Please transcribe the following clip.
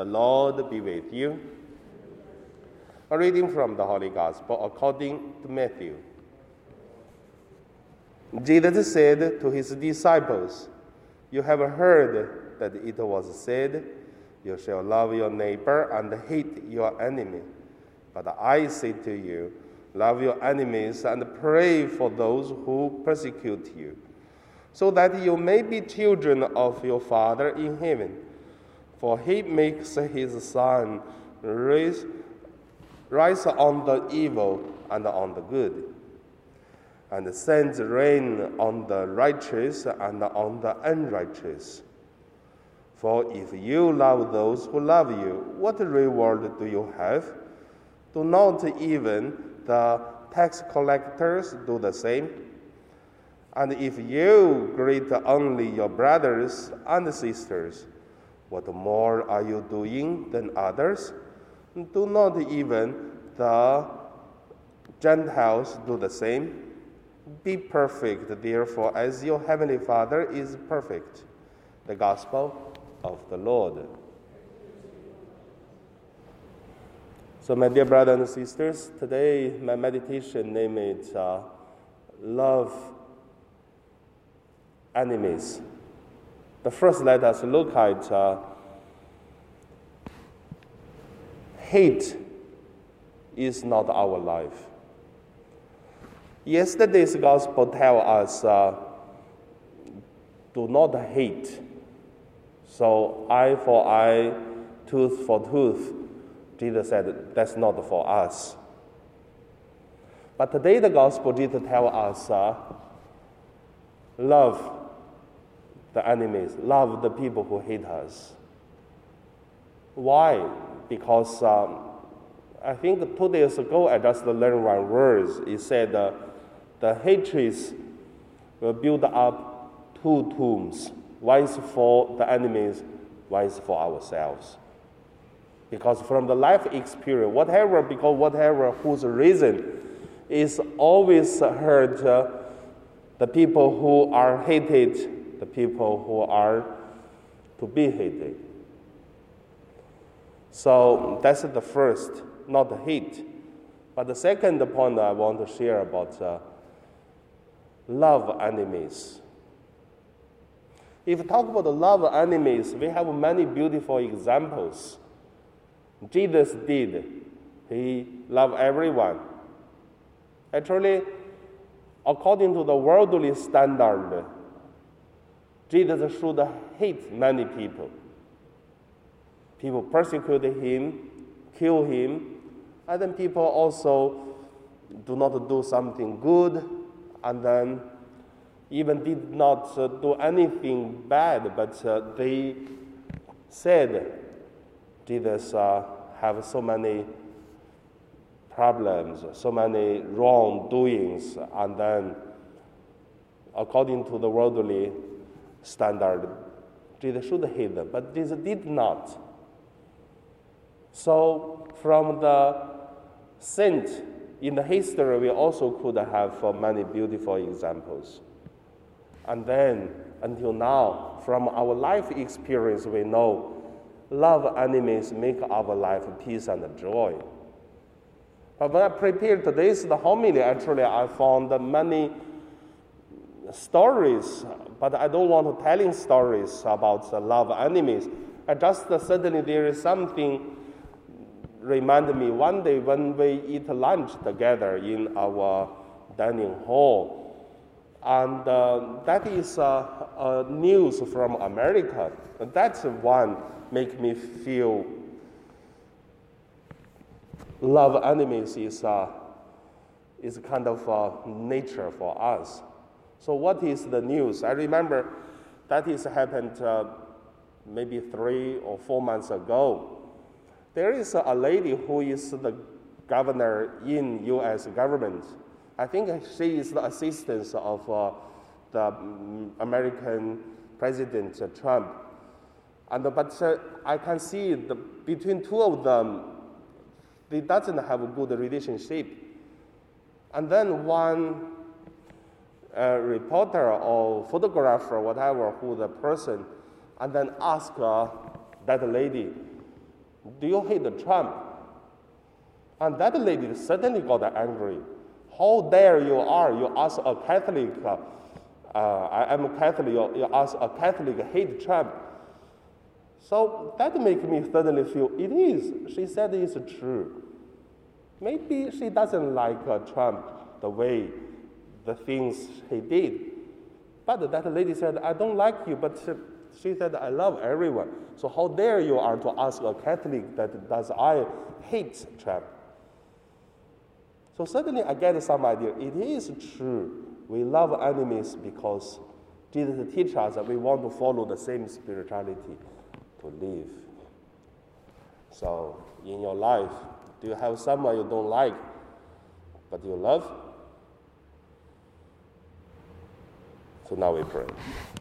The Lord be with you. A reading from the Holy Gospel according to Matthew. Jesus said to his disciples, You have heard that it was said, You shall love your neighbor and hate your enemy. But I say to you, Love your enemies and pray for those who persecute you, so that you may be children of your Father in heaven. For he makes his sun rise, rise on the evil and on the good, and sends rain on the righteous and on the unrighteous. For if you love those who love you, what reward do you have? Do not even the tax collectors do the same? And if you greet only your brothers and sisters, what more are you doing than others? Do not even the Gentiles do the same? Be perfect, therefore, as your heavenly Father is perfect. The Gospel of the Lord. So, my dear brothers and sisters, today my meditation name is uh, Love Enemies. The first, let us look at uh, hate is not our life. Yesterday's gospel tell us uh, do not hate. So eye for eye, tooth for tooth. Jesus said that's not for us. But today the gospel Jesus tell us uh, love the enemies, love the people who hate us. Why? Because um, I think two days ago I just learned one word. It said uh, the hatreds will build up two tombs. One is for the enemies, one is for ourselves. Because from the life experience, whatever, because whatever whose reason is always hurt uh, the people who are hated, the people who are to be hated. So that's the first, not the hate. But the second point I want to share about uh, love enemies. If we talk about the love enemies, we have many beautiful examples. Jesus did. He loved everyone. Actually, according to the worldly standard, Jesus should hate many people. People persecuted him, kill him, and then people also do not do something good, and then even did not uh, do anything bad, but uh, they said Jesus uh, have so many problems, so many wrongdoings, and then according to the worldly standard, Jesus should hate them, but Jesus did not. So, from the saint in the history, we also could have uh, many beautiful examples. And then, until now, from our life experience, we know love enemies make our life peace and joy. But when I prepared today's the homily, actually, I found many stories, but I don't want to telling stories about the love enemies. I just suddenly there is something reminded me one day when we eat lunch together in our dining hall. And uh, that is uh, uh, news from America. That's one make me feel love enemies is, uh, is kind of uh, nature for us. So what is the news? I remember that is happened uh, maybe three or four months ago. There is a lady who is the governor in U.S. government. I think she is the assistant of uh, the mm, American President Trump. And, but uh, I can see the, between two of them, they doesn't have a good relationship. And then one uh, reporter or photographer, whatever, who the person, and then ask uh, that lady, Do you hate Trump? And that lady certainly got angry. How dare you are? You ask a Catholic, uh, I am a Catholic, you, you ask a Catholic hate Trump. So that makes me suddenly feel it is. She said it's true. Maybe she doesn't like uh, Trump the way, the things he did. But that lady said, I don't like you, but she said, I love everyone. So how dare you are to ask a Catholic that does I hate Trump? So suddenly I get some idea. It is true. We love enemies because Jesus teaches us that we want to follow the same spirituality to live. So in your life, do you have someone you don't like, but you love? So now we pray.